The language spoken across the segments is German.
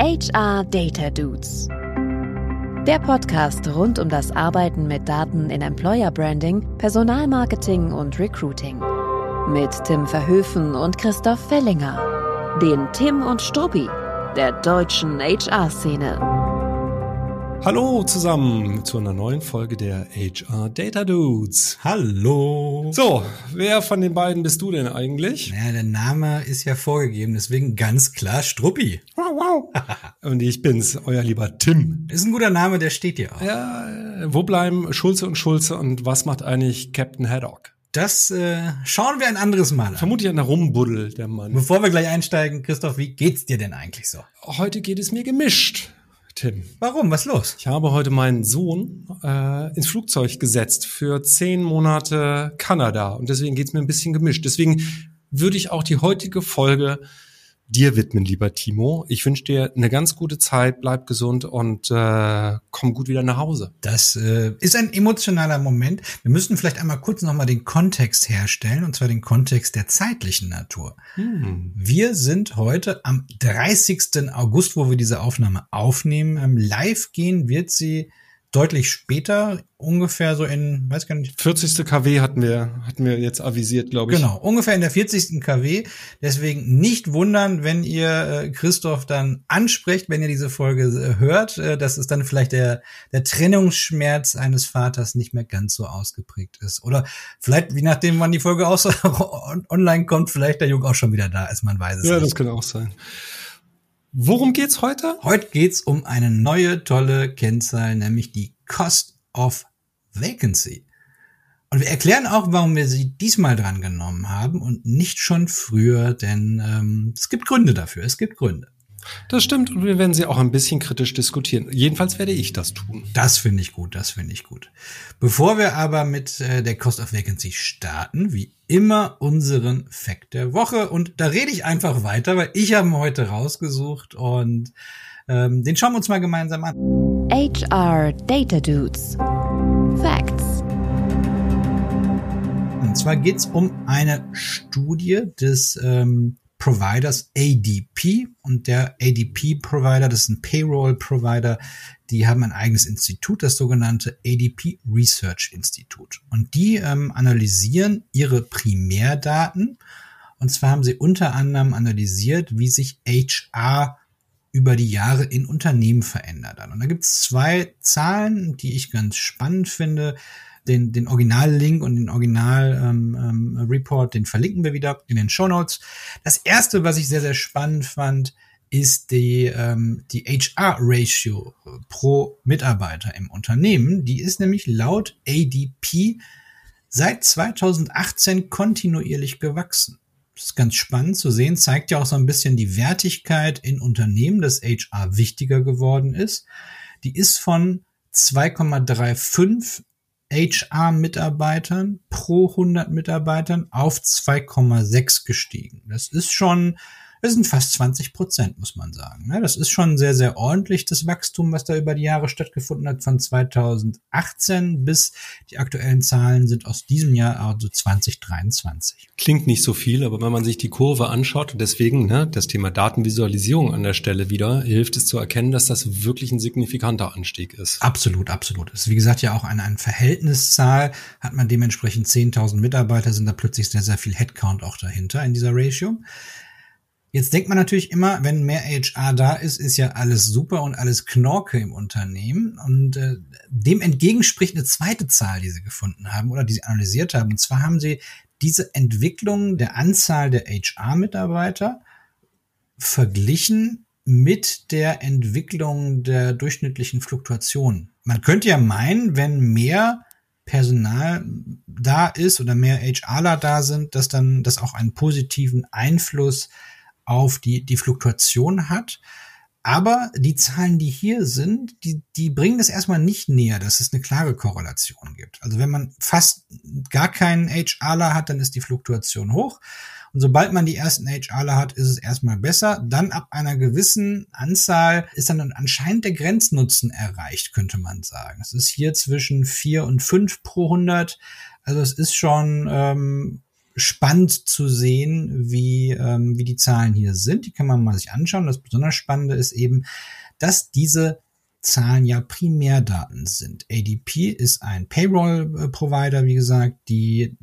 HR Data Dudes. Der Podcast rund um das Arbeiten mit Daten in Employer Branding, Personalmarketing und Recruiting. Mit Tim Verhöfen und Christoph Fellinger. Den Tim und Struppi der deutschen HR-Szene. Hallo zusammen zu einer neuen Folge der HR Data Dudes. Hallo. So, wer von den beiden bist du denn eigentlich? Naja, der Name ist ja vorgegeben, deswegen ganz klar Struppi. Wow, wow. und ich bin's, euer lieber Tim. Ist ein guter Name, der steht dir auch. Ja, wo bleiben Schulze und Schulze und was macht eigentlich Captain Haddock? Das äh, schauen wir ein anderes Mal an. Vermutlich an der Rumbuddel, der Mann. Bevor wir gleich einsteigen, Christoph, wie geht's dir denn eigentlich so? Heute geht es mir gemischt. Tim. Warum? Was los? Ich habe heute meinen Sohn äh, ins Flugzeug gesetzt für zehn Monate Kanada und deswegen geht's mir ein bisschen gemischt. Deswegen würde ich auch die heutige Folge dir widmen, lieber Timo. Ich wünsche dir eine ganz gute Zeit, bleib gesund und äh, komm gut wieder nach Hause. Das äh, ist ein emotionaler Moment. Wir müssen vielleicht einmal kurz nochmal den Kontext herstellen, und zwar den Kontext der zeitlichen Natur. Hm. Wir sind heute am 30. August, wo wir diese Aufnahme aufnehmen. Ähm, live gehen wird sie deutlich später, ungefähr so in, weiß gar nicht. 40. KW hatten wir, hatten wir jetzt avisiert, glaube ich. Genau, ungefähr in der 40. KW. Deswegen nicht wundern, wenn ihr äh, Christoph dann ansprecht, wenn ihr diese Folge äh, hört. Äh, dass es dann vielleicht der, der Trennungsschmerz eines Vaters nicht mehr ganz so ausgeprägt ist. Oder vielleicht, wie nachdem wann die Folge aus online kommt, vielleicht der Junge auch schon wieder da ist, man weiß es ja, nicht. Ja, das kann auch sein. Worum geht's heute? Heute geht's um eine neue tolle Kennzahl, nämlich die Cost of Vacancy. Und wir erklären auch, warum wir sie diesmal dran genommen haben und nicht schon früher, denn ähm, es gibt Gründe dafür. Es gibt Gründe. Das stimmt und wir werden sie auch ein bisschen kritisch diskutieren. Jedenfalls werde ich das tun. Das finde ich gut, das finde ich gut. Bevor wir aber mit äh, der Cost of Vacancy starten, wie immer unseren Fact der Woche. Und da rede ich einfach weiter, weil ich habe ihn heute rausgesucht und ähm, den schauen wir uns mal gemeinsam an. HR Data Dudes. Facts. Und zwar geht's um eine Studie des ähm, Providers ADP und der ADP Provider, das ist ein Payroll Provider, die haben ein eigenes Institut, das sogenannte ADP Research Institute. Und die ähm, analysieren ihre Primärdaten. Und zwar haben sie unter anderem analysiert, wie sich HR über die Jahre in Unternehmen verändert hat. Und da gibt es zwei Zahlen, die ich ganz spannend finde den, den Original-Link und den Original-Report, ähm, ähm, den verlinken wir wieder in den Show Notes. Das erste, was ich sehr, sehr spannend fand, ist die, ähm, die HR-Ratio pro Mitarbeiter im Unternehmen. Die ist nämlich laut ADP seit 2018 kontinuierlich gewachsen. Das ist ganz spannend zu sehen, zeigt ja auch so ein bisschen die Wertigkeit in Unternehmen, dass HR wichtiger geworden ist. Die ist von 2,35 HR-Mitarbeitern pro 100 Mitarbeitern auf 2,6 gestiegen. Das ist schon das sind fast 20 Prozent, muss man sagen. Ne? Das ist schon sehr, sehr ordentlich, das Wachstum, was da über die Jahre stattgefunden hat, von 2018 bis die aktuellen Zahlen sind aus diesem Jahr, also 2023. Klingt nicht so viel, aber wenn man sich die Kurve anschaut, deswegen ne, das Thema Datenvisualisierung an der Stelle wieder, hilft es zu erkennen, dass das wirklich ein signifikanter Anstieg ist. Absolut, absolut. Ist wie gesagt ja auch eine, eine Verhältniszahl. Hat man dementsprechend 10.000 Mitarbeiter, sind da plötzlich sehr, sehr viel Headcount auch dahinter in dieser Ratio. Jetzt denkt man natürlich immer, wenn mehr HR da ist, ist ja alles super und alles Knorke im Unternehmen. Und äh, dem entgegen spricht eine zweite Zahl, die sie gefunden haben oder die sie analysiert haben. Und zwar haben sie diese Entwicklung der Anzahl der HR-Mitarbeiter verglichen mit der Entwicklung der durchschnittlichen Fluktuation. Man könnte ja meinen, wenn mehr Personal da ist oder mehr HRler da sind, dass dann das auch einen positiven Einfluss auf die, die Fluktuation hat. Aber die Zahlen, die hier sind, die, die bringen das erstmal nicht näher, dass es eine klare Korrelation gibt. Also wenn man fast gar keinen HRler hat, dann ist die Fluktuation hoch. Und sobald man die ersten HRler hat, ist es erstmal besser. Dann ab einer gewissen Anzahl ist dann anscheinend der Grenznutzen erreicht, könnte man sagen. Es ist hier zwischen vier und fünf pro 100. Also es ist schon ähm, spannend zu sehen, wie, ähm, wie die Zahlen hier sind. Die kann man mal sich anschauen. Das besonders Spannende ist eben, dass diese Zahlen ja Primärdaten sind. ADP ist ein Payroll-Provider, wie gesagt, die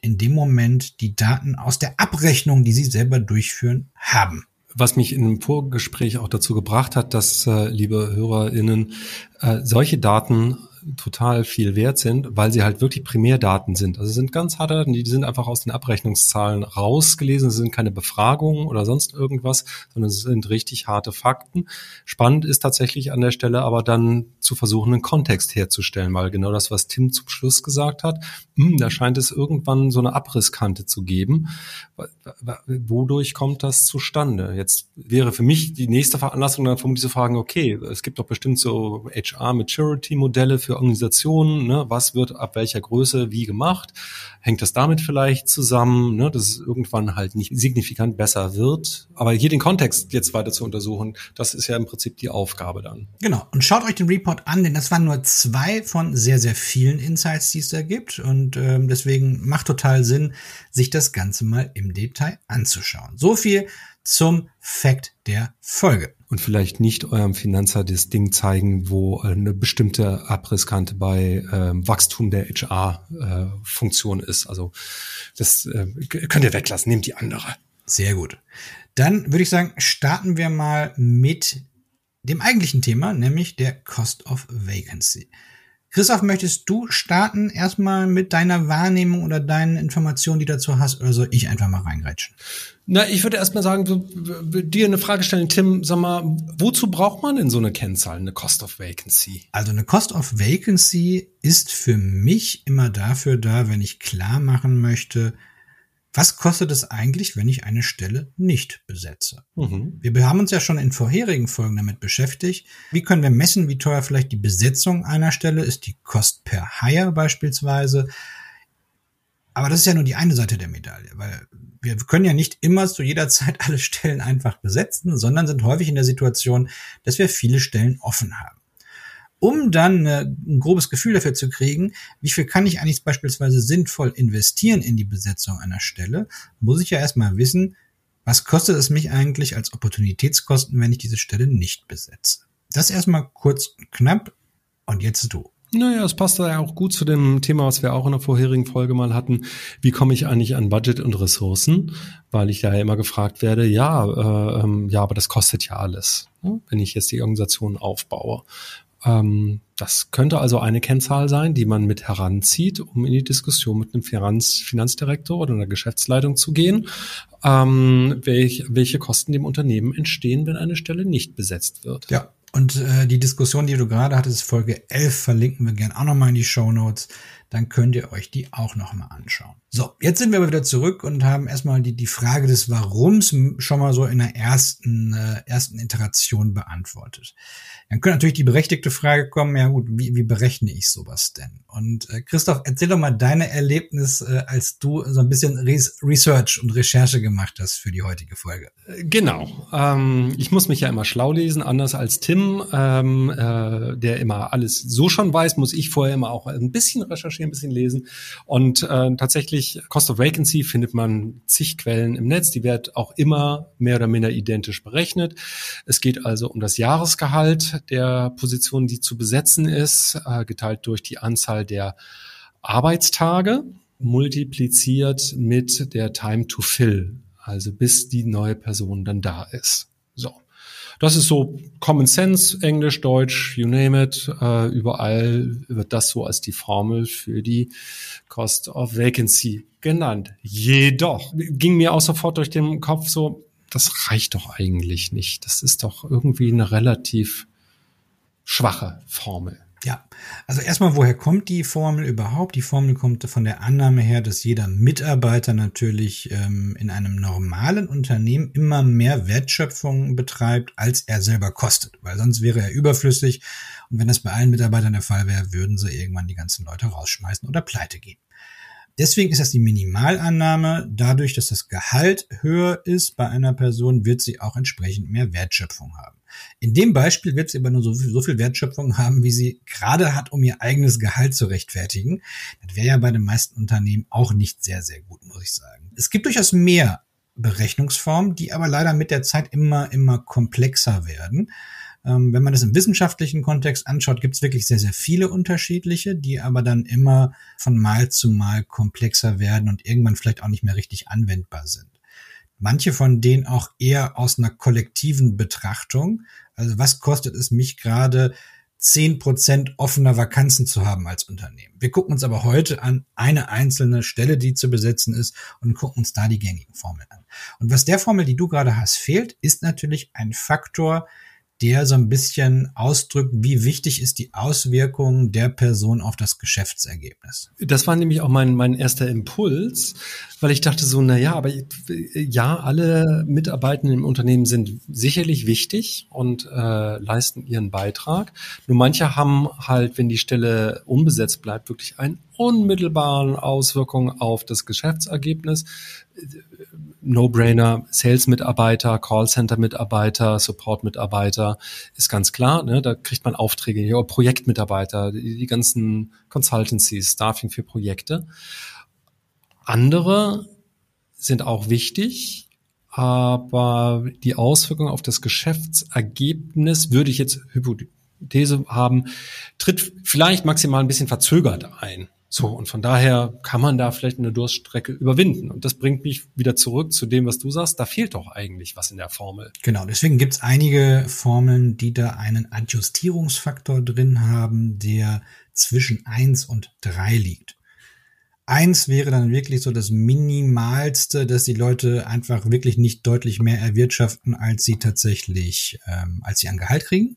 in dem Moment die Daten aus der Abrechnung, die sie selber durchführen, haben was mich in einem Vorgespräch auch dazu gebracht hat, dass, äh, liebe HörerInnen, äh, solche Daten total viel wert sind, weil sie halt wirklich Primärdaten sind. Also sind ganz harte Daten, die sind einfach aus den Abrechnungszahlen rausgelesen. Es sind keine Befragungen oder sonst irgendwas, sondern es sind richtig harte Fakten. Spannend ist tatsächlich an der Stelle aber dann zu versuchen, einen Kontext herzustellen, weil genau das, was Tim zum Schluss gesagt hat, mh, hm, da scheint es irgendwann so eine Abrisskante zu geben. Wodurch kommt das zustande? Jetzt wäre für mich die nächste Veranlassung dann vermutlich zu fragen, okay, es gibt doch bestimmt so HR-Maturity-Modelle für Organisationen, ne? was wird ab welcher Größe wie gemacht? Hängt das damit vielleicht zusammen, ne? dass es irgendwann halt nicht signifikant besser wird? Aber hier den Kontext jetzt weiter zu untersuchen, das ist ja im Prinzip die Aufgabe dann. Genau. Und schaut euch den Report an, denn das waren nur zwei von sehr, sehr vielen Insights, die es da gibt. Und ähm, deswegen macht total Sinn, sich das Ganze mal im Detail anzuschauen. So viel zum Fact der Folge und vielleicht nicht eurem Finanzer das Ding zeigen, wo eine bestimmte Abrisskante bei ähm, Wachstum der HR-Funktion äh, ist. Also das äh, könnt ihr weglassen, nehmt die andere. Sehr gut. Dann würde ich sagen, starten wir mal mit dem eigentlichen Thema, nämlich der Cost of Vacancy. Christoph, möchtest du starten erstmal mit deiner Wahrnehmung oder deinen Informationen, die du dazu hast, oder soll ich einfach mal reingreitschen? Na, ich würde erstmal sagen, dir eine Frage stellen, Tim, sag mal, wozu braucht man denn so eine Kennzahl, eine Cost of Vacancy? Also eine Cost of Vacancy ist für mich immer dafür da, wenn ich klar machen möchte, was kostet es eigentlich, wenn ich eine Stelle nicht besetze? Mhm. Wir haben uns ja schon in vorherigen Folgen damit beschäftigt. Wie können wir messen, wie teuer vielleicht die Besetzung einer Stelle ist, die Cost per Hire beispielsweise. Aber das ist ja nur die eine Seite der Medaille, weil wir können ja nicht immer zu jeder Zeit alle Stellen einfach besetzen, sondern sind häufig in der Situation, dass wir viele Stellen offen haben um dann äh, ein grobes Gefühl dafür zu kriegen, wie viel kann ich eigentlich beispielsweise sinnvoll investieren in die Besetzung einer Stelle, muss ich ja erstmal wissen, was kostet es mich eigentlich als Opportunitätskosten, wenn ich diese Stelle nicht besetze. Das erstmal kurz und knapp und jetzt du. Naja, es passt ja auch gut zu dem Thema, was wir auch in der vorherigen Folge mal hatten. Wie komme ich eigentlich an Budget und Ressourcen? Weil ich da ja immer gefragt werde, ja, äh, ähm, ja, aber das kostet ja alles, ne? wenn ich jetzt die Organisation aufbaue. Ähm, das könnte also eine Kennzahl sein, die man mit heranzieht, um in die Diskussion mit einem Finanz Finanzdirektor oder einer Geschäftsleitung zu gehen, ähm, welch, welche Kosten dem Unternehmen entstehen, wenn eine Stelle nicht besetzt wird. Ja, und äh, die Diskussion, die du gerade hattest, Folge 11, verlinken wir gerne auch nochmal in die Show Notes dann könnt ihr euch die auch nochmal anschauen. So, jetzt sind wir aber wieder zurück und haben erstmal die, die Frage des Warums schon mal so in der ersten, äh, ersten Iteration beantwortet. Dann könnte natürlich die berechtigte Frage kommen, ja gut, wie, wie berechne ich sowas denn? Und äh, Christoph, erzähl doch mal deine Erlebnis, äh, als du so ein bisschen Res Research und Recherche gemacht hast für die heutige Folge. Genau. Ähm, ich muss mich ja immer schlau lesen, anders als Tim, ähm, äh, der immer alles so schon weiß, muss ich vorher immer auch ein bisschen recherchieren ein bisschen lesen. Und äh, tatsächlich, Cost of Vacancy findet man zig Quellen im Netz. Die wird auch immer mehr oder minder identisch berechnet. Es geht also um das Jahresgehalt der Position, die zu besetzen ist, äh, geteilt durch die Anzahl der Arbeitstage, multipliziert mit der Time to Fill, also bis die neue Person dann da ist. So. Das ist so Common Sense, Englisch, Deutsch, you name it. Äh, überall wird das so als die Formel für die Cost of Vacancy genannt. Jedoch ging mir auch sofort durch den Kopf so, das reicht doch eigentlich nicht. Das ist doch irgendwie eine relativ schwache Formel. Ja, also erstmal, woher kommt die Formel überhaupt? Die Formel kommt von der Annahme her, dass jeder Mitarbeiter natürlich ähm, in einem normalen Unternehmen immer mehr Wertschöpfung betreibt, als er selber kostet, weil sonst wäre er überflüssig. Und wenn das bei allen Mitarbeitern der Fall wäre, würden sie irgendwann die ganzen Leute rausschmeißen oder pleite gehen. Deswegen ist das die Minimalannahme. Dadurch, dass das Gehalt höher ist bei einer Person, wird sie auch entsprechend mehr Wertschöpfung haben. In dem Beispiel wird sie aber nur so viel, so viel Wertschöpfung haben, wie sie gerade hat, um ihr eigenes Gehalt zu rechtfertigen. Das wäre ja bei den meisten Unternehmen auch nicht sehr, sehr gut, muss ich sagen. Es gibt durchaus mehr Berechnungsformen, die aber leider mit der Zeit immer, immer komplexer werden. Ähm, wenn man das im wissenschaftlichen Kontext anschaut, gibt es wirklich sehr, sehr viele unterschiedliche, die aber dann immer von Mal zu Mal komplexer werden und irgendwann vielleicht auch nicht mehr richtig anwendbar sind. Manche von denen auch eher aus einer kollektiven Betrachtung. Also was kostet es mich gerade, zehn Prozent offener Vakanzen zu haben als Unternehmen. Wir gucken uns aber heute an eine einzelne Stelle, die zu besetzen ist und gucken uns da die gängigen Formeln an. Und was der Formel, die du gerade hast, fehlt, ist natürlich ein Faktor, der so ein bisschen ausdrückt, wie wichtig ist die Auswirkung der Person auf das Geschäftsergebnis. Das war nämlich auch mein, mein erster Impuls, weil ich dachte so, na ja, aber ja, alle Mitarbeitenden im Unternehmen sind sicherlich wichtig und äh, leisten ihren Beitrag. Nur manche haben halt, wenn die Stelle unbesetzt bleibt, wirklich einen unmittelbaren Auswirkungen auf das Geschäftsergebnis. No-Brainer, Sales-Mitarbeiter, Callcenter-Mitarbeiter, Support-Mitarbeiter, ist ganz klar. Ne? Da kriegt man Aufträge, ja, Projektmitarbeiter, die, die ganzen Consultancies, Staffing für Projekte. Andere sind auch wichtig, aber die Auswirkungen auf das Geschäftsergebnis würde ich jetzt Hypothese haben, tritt vielleicht maximal ein bisschen verzögert ein. So, und von daher kann man da vielleicht eine Durststrecke überwinden. Und das bringt mich wieder zurück zu dem, was du sagst. Da fehlt doch eigentlich was in der Formel. Genau, deswegen gibt es einige Formeln, die da einen Adjustierungsfaktor drin haben, der zwischen eins und drei liegt. Eins wäre dann wirklich so das Minimalste, dass die Leute einfach wirklich nicht deutlich mehr erwirtschaften, als sie tatsächlich, ähm, als sie an Gehalt kriegen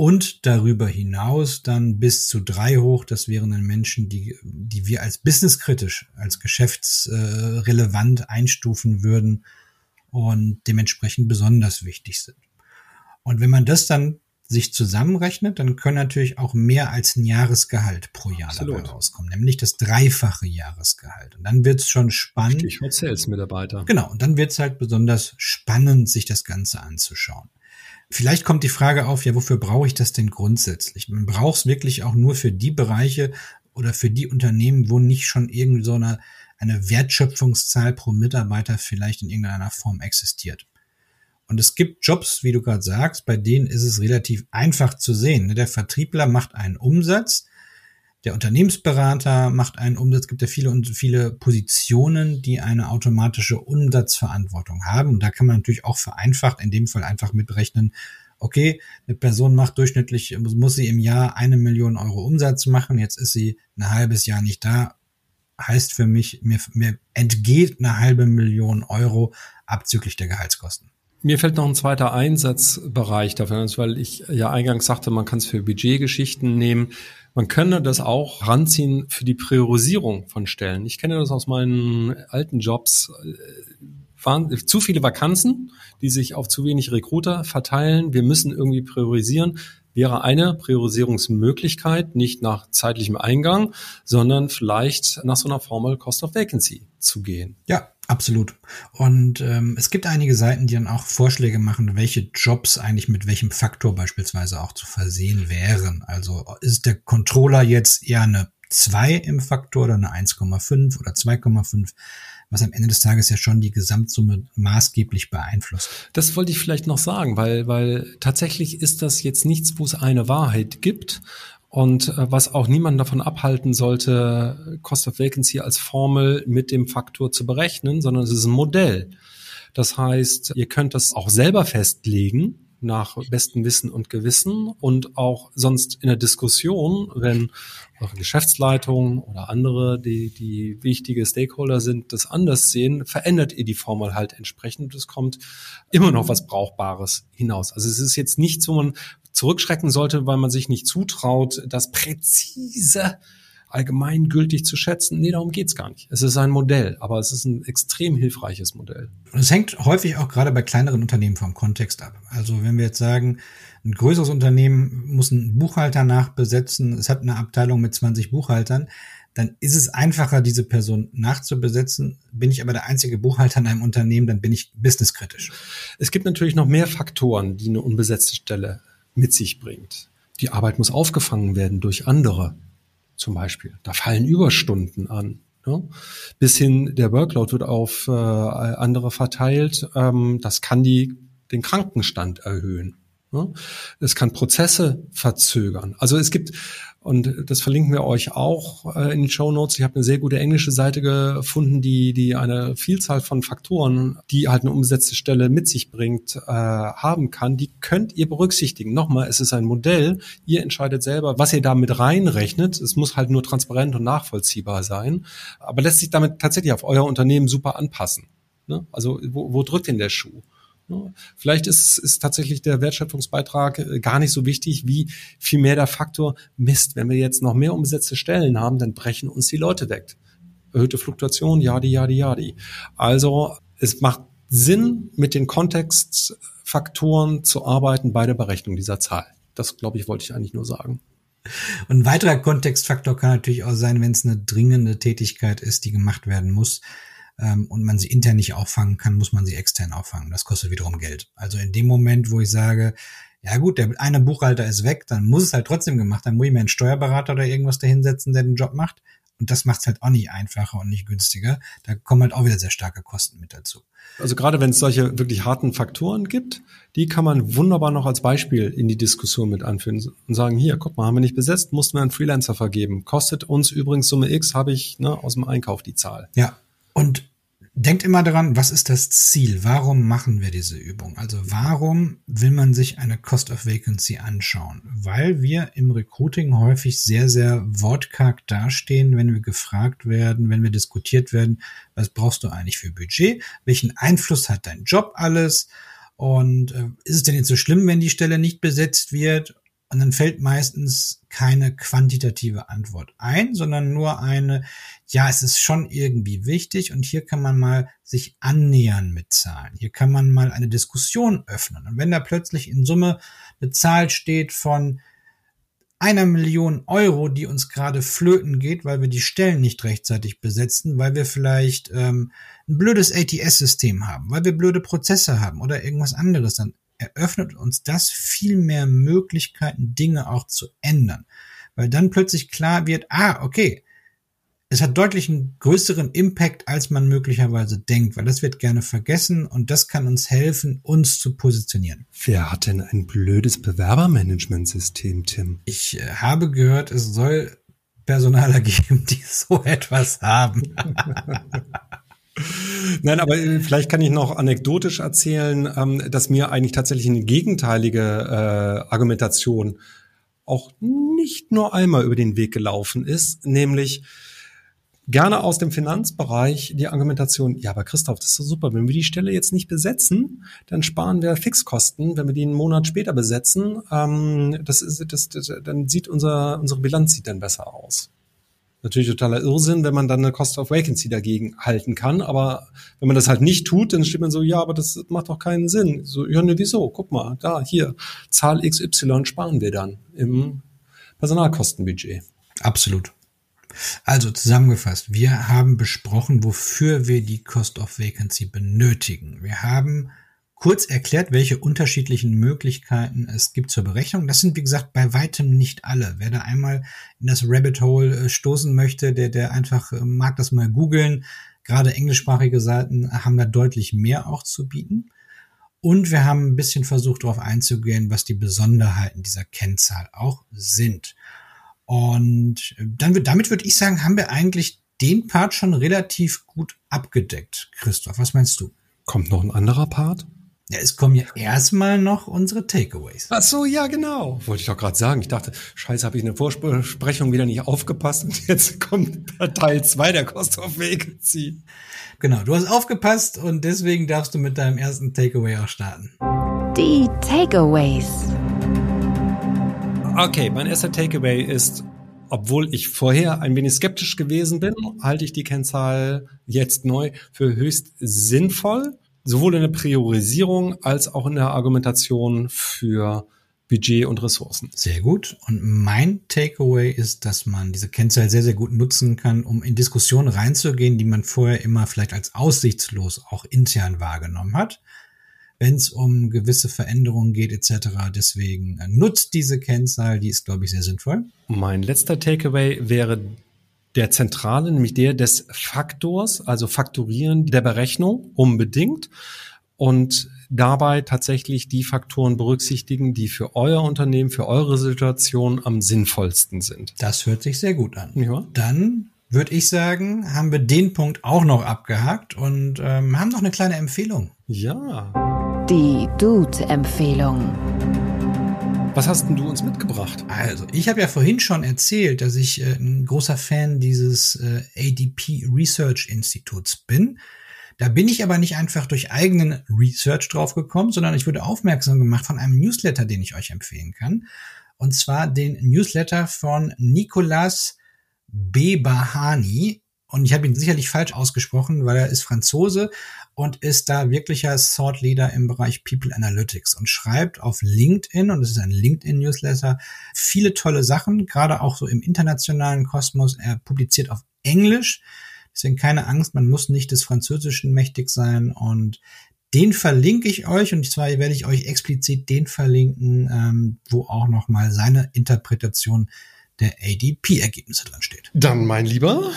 und darüber hinaus dann bis zu drei hoch. Das wären dann Menschen, die, die wir als businesskritisch, als geschäftsrelevant einstufen würden und dementsprechend besonders wichtig sind. Und wenn man das dann sich zusammenrechnet, dann können natürlich auch mehr als ein Jahresgehalt pro Jahr Absolut. dabei rauskommen, nämlich das dreifache Jahresgehalt. Und dann wird es schon spannend. Stichwort Sales-Mitarbeiter. Genau, und dann wird es halt besonders spannend, sich das Ganze anzuschauen. Vielleicht kommt die Frage auf, ja, wofür brauche ich das denn grundsätzlich? Man braucht es wirklich auch nur für die Bereiche oder für die Unternehmen, wo nicht schon irgend so eine, eine Wertschöpfungszahl pro Mitarbeiter vielleicht in irgendeiner Form existiert. Und es gibt Jobs, wie du gerade sagst, bei denen ist es relativ einfach zu sehen. Der Vertriebler macht einen Umsatz, der Unternehmensberater macht einen Umsatz, gibt ja viele und viele Positionen, die eine automatische Umsatzverantwortung haben. Und da kann man natürlich auch vereinfacht, in dem Fall einfach mitberechnen, okay, eine Person macht durchschnittlich, muss sie im Jahr eine Million Euro Umsatz machen, jetzt ist sie ein halbes Jahr nicht da, heißt für mich, mir, mir entgeht eine halbe Million Euro abzüglich der Gehaltskosten. Mir fällt noch ein zweiter Einsatzbereich dafür, weil ich ja eingangs sagte, man kann es für Budgetgeschichten nehmen. Man könne das auch ranziehen für die Priorisierung von Stellen. Ich kenne das aus meinen alten Jobs. Waren zu viele Vakanzen, die sich auf zu wenig Recruiter verteilen. Wir müssen irgendwie priorisieren wäre eine Priorisierungsmöglichkeit, nicht nach zeitlichem Eingang, sondern vielleicht nach so einer Formel Cost of Vacancy zu gehen. Ja, absolut. Und ähm, es gibt einige Seiten, die dann auch Vorschläge machen, welche Jobs eigentlich mit welchem Faktor beispielsweise auch zu versehen wären. Also ist der Controller jetzt eher eine 2 im Faktor oder eine 1,5 oder 2,5? Was am Ende des Tages ja schon die Gesamtsumme maßgeblich beeinflusst. Das wollte ich vielleicht noch sagen, weil, weil tatsächlich ist das jetzt nichts, wo es eine Wahrheit gibt. Und äh, was auch niemand davon abhalten sollte, Cost of Vacancy als Formel mit dem Faktor zu berechnen, sondern es ist ein Modell. Das heißt, ihr könnt das auch selber festlegen nach bestem Wissen und Gewissen und auch sonst in der Diskussion, wenn eure Geschäftsleitung oder andere, die, die wichtige Stakeholder sind, das anders sehen, verändert ihr die Formel halt entsprechend. Es kommt immer noch was Brauchbares hinaus. Also es ist jetzt nichts, wo man zurückschrecken sollte, weil man sich nicht zutraut, das präzise allgemeingültig zu schätzen. Nee, darum geht's gar nicht. Es ist ein Modell, aber es ist ein extrem hilfreiches Modell. Und es hängt häufig auch gerade bei kleineren Unternehmen vom Kontext ab. Also wenn wir jetzt sagen, ein größeres Unternehmen muss einen Buchhalter nachbesetzen, es hat eine Abteilung mit 20 Buchhaltern, dann ist es einfacher, diese Person nachzubesetzen. Bin ich aber der einzige Buchhalter in einem Unternehmen, dann bin ich businesskritisch. Es gibt natürlich noch mehr Faktoren, die eine unbesetzte Stelle mit sich bringt. Die Arbeit muss aufgefangen werden durch andere, zum Beispiel. Da fallen Überstunden an. Ne? Bis hin, der Workload wird auf äh, andere verteilt. Ähm, das kann die, den Krankenstand erhöhen. Ne? Es kann Prozesse verzögern. Also es gibt, und das verlinken wir euch auch äh, in den Show Notes. Ich habe eine sehr gute englische Seite gefunden, die, die eine Vielzahl von Faktoren, die halt eine umgesetzte Stelle mit sich bringt, äh, haben kann. Die könnt ihr berücksichtigen. Nochmal, es ist ein Modell. Ihr entscheidet selber, was ihr da mit reinrechnet. Es muss halt nur transparent und nachvollziehbar sein. Aber lässt sich damit tatsächlich auf euer Unternehmen super anpassen. Ne? Also wo, wo drückt denn der Schuh? Vielleicht ist, ist tatsächlich der Wertschöpfungsbeitrag äh, gar nicht so wichtig, wie vielmehr der Faktor Mist. Wenn wir jetzt noch mehr umgesetzte Stellen haben, dann brechen uns die Leute weg. Erhöhte Fluktuation, jadi, jadi, jadi. Also es macht Sinn, mit den Kontextfaktoren zu arbeiten bei der Berechnung dieser Zahl. Das, glaube ich, wollte ich eigentlich nur sagen. Und ein weiterer Kontextfaktor kann natürlich auch sein, wenn es eine dringende Tätigkeit ist, die gemacht werden muss, ähm, und man sie intern nicht auffangen kann, muss man sie extern auffangen. Das kostet wiederum Geld. Also in dem Moment, wo ich sage, ja gut, der eine Buchhalter ist weg, dann muss es halt trotzdem gemacht. Dann muss ich mir einen Steuerberater oder irgendwas dahinsetzen, der den Job macht. Und das macht es halt auch nicht einfacher und nicht günstiger. Da kommen halt auch wieder sehr starke Kosten mit dazu. Also gerade wenn es solche wirklich harten Faktoren gibt, die kann man wunderbar noch als Beispiel in die Diskussion mit anführen und sagen, hier, guck mal, haben wir nicht besetzt, mussten wir einen Freelancer vergeben. Kostet uns übrigens Summe X, habe ich ne, aus dem Einkauf die Zahl. Ja, und Denkt immer daran, was ist das Ziel? Warum machen wir diese Übung? Also warum will man sich eine Cost of Vacancy anschauen? Weil wir im Recruiting häufig sehr, sehr wortkarg dastehen, wenn wir gefragt werden, wenn wir diskutiert werden, was brauchst du eigentlich für Budget? Welchen Einfluss hat dein Job alles? Und äh, ist es denn jetzt so schlimm, wenn die Stelle nicht besetzt wird? Und dann fällt meistens keine quantitative Antwort ein, sondern nur eine, ja, es ist schon irgendwie wichtig und hier kann man mal sich annähern mit Zahlen. Hier kann man mal eine Diskussion öffnen. Und wenn da plötzlich in Summe eine Zahl steht von einer Million Euro, die uns gerade flöten geht, weil wir die Stellen nicht rechtzeitig besetzen, weil wir vielleicht ähm, ein blödes ATS-System haben, weil wir blöde Prozesse haben oder irgendwas anderes, dann eröffnet uns das viel mehr Möglichkeiten, Dinge auch zu ändern. Weil dann plötzlich klar wird, ah, okay, es hat deutlich einen größeren Impact, als man möglicherweise denkt, weil das wird gerne vergessen und das kann uns helfen, uns zu positionieren. Wer hat denn ein blödes Bewerbermanagementsystem, Tim? Ich äh, habe gehört, es soll Personaler geben, die so etwas haben. Nein, aber äh, vielleicht kann ich noch anekdotisch erzählen, ähm, dass mir eigentlich tatsächlich eine gegenteilige äh, Argumentation auch nicht nur einmal über den Weg gelaufen ist, nämlich gerne aus dem Finanzbereich die Argumentation, ja, aber Christoph, das ist so super, wenn wir die Stelle jetzt nicht besetzen, dann sparen wir Fixkosten, wenn wir die einen Monat später besetzen, ähm, das ist, das, das, dann sieht unser, unsere Bilanz sieht dann besser aus natürlich totaler Irrsinn, wenn man dann eine Cost of Vacancy dagegen halten kann. Aber wenn man das halt nicht tut, dann steht man so, ja, aber das macht doch keinen Sinn. So, ja, ne, wieso? Guck mal, da, hier, Zahl XY sparen wir dann im Personalkostenbudget. Absolut. Also zusammengefasst, wir haben besprochen, wofür wir die Cost of Vacancy benötigen. Wir haben kurz erklärt, welche unterschiedlichen Möglichkeiten es gibt zur Berechnung. Das sind, wie gesagt, bei weitem nicht alle. Wer da einmal in das Rabbit Hole äh, stoßen möchte, der, der einfach äh, mag das mal googeln. Gerade englischsprachige Seiten haben da deutlich mehr auch zu bieten. Und wir haben ein bisschen versucht, darauf einzugehen, was die Besonderheiten dieser Kennzahl auch sind. Und äh, dann, damit würde ich sagen, haben wir eigentlich den Part schon relativ gut abgedeckt. Christoph, was meinst du? Kommt noch ein anderer Part? Ja, es kommen ja erstmal noch unsere Takeaways. Ach so, ja, genau. Wollte ich doch gerade sagen. Ich dachte, scheiße, habe ich eine Vorsprechung wieder nicht aufgepasst und jetzt kommt Teil zwei der Cost of Vacancy. Genau, du hast aufgepasst und deswegen darfst du mit deinem ersten Takeaway auch starten. Die Takeaways. Okay, mein erster Takeaway ist, obwohl ich vorher ein wenig skeptisch gewesen bin, halte ich die Kennzahl jetzt neu für höchst sinnvoll sowohl in der Priorisierung als auch in der Argumentation für Budget und Ressourcen. Sehr gut. Und mein Takeaway ist, dass man diese Kennzahl sehr, sehr gut nutzen kann, um in Diskussionen reinzugehen, die man vorher immer vielleicht als aussichtslos auch intern wahrgenommen hat wenn es um gewisse Veränderungen geht etc. Deswegen äh, nutzt diese Kennzahl, die ist, glaube ich, sehr sinnvoll. Mein letzter Takeaway wäre der zentrale, nämlich der des Faktors, also Fakturieren der Berechnung unbedingt und dabei tatsächlich die Faktoren berücksichtigen, die für euer Unternehmen, für eure Situation am sinnvollsten sind. Das hört sich sehr gut an. Ja. Dann würde ich sagen, haben wir den Punkt auch noch abgehakt und ähm, haben noch eine kleine Empfehlung. Ja. Die Dude-Empfehlung. Was hast denn du uns mitgebracht? Also, ich habe ja vorhin schon erzählt, dass ich äh, ein großer Fan dieses äh, ADP Research Instituts bin. Da bin ich aber nicht einfach durch eigenen Research draufgekommen, sondern ich wurde aufmerksam gemacht von einem Newsletter, den ich euch empfehlen kann. Und zwar den Newsletter von Nicolas Bebahani. Und ich habe ihn sicherlich falsch ausgesprochen, weil er ist Franzose und ist da wirklicher Thought Leader im Bereich People Analytics und schreibt auf LinkedIn, und es ist ein LinkedIn-Newsletter, viele tolle Sachen, gerade auch so im internationalen Kosmos. Er publiziert auf Englisch. Deswegen keine Angst, man muss nicht des Französischen mächtig sein und den verlinke ich euch und zwar werde ich euch explizit den verlinken, ähm, wo auch nochmal seine Interpretation der ADP-Ergebnisse drin steht. Dann, mein Lieber,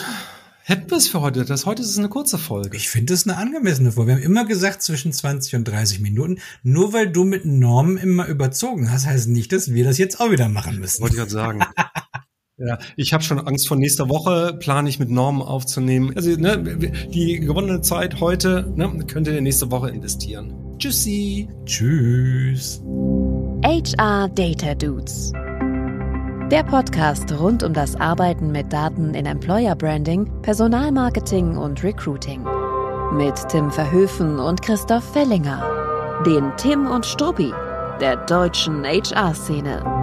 hätten wir es für heute. Das heute ist es eine kurze Folge. Ich finde es eine angemessene Folge. Wir haben immer gesagt zwischen 20 und 30 Minuten. Nur weil du mit Normen immer überzogen hast, heißt nicht, dass wir das jetzt auch wieder machen müssen. Wollte ich gerade sagen. Ja, ich habe schon Angst vor nächster Woche, plane ich mit Normen aufzunehmen. Also ne, die gewonnene Zeit heute ne, könnt ihr nächste Woche investieren. Tschüssi. Tschüss. HR Data Dudes der Podcast rund um das Arbeiten mit Daten in Employer Branding, Personalmarketing und Recruiting. Mit Tim Verhöfen und Christoph Fellinger. Den Tim und Struppi der deutschen HR-Szene.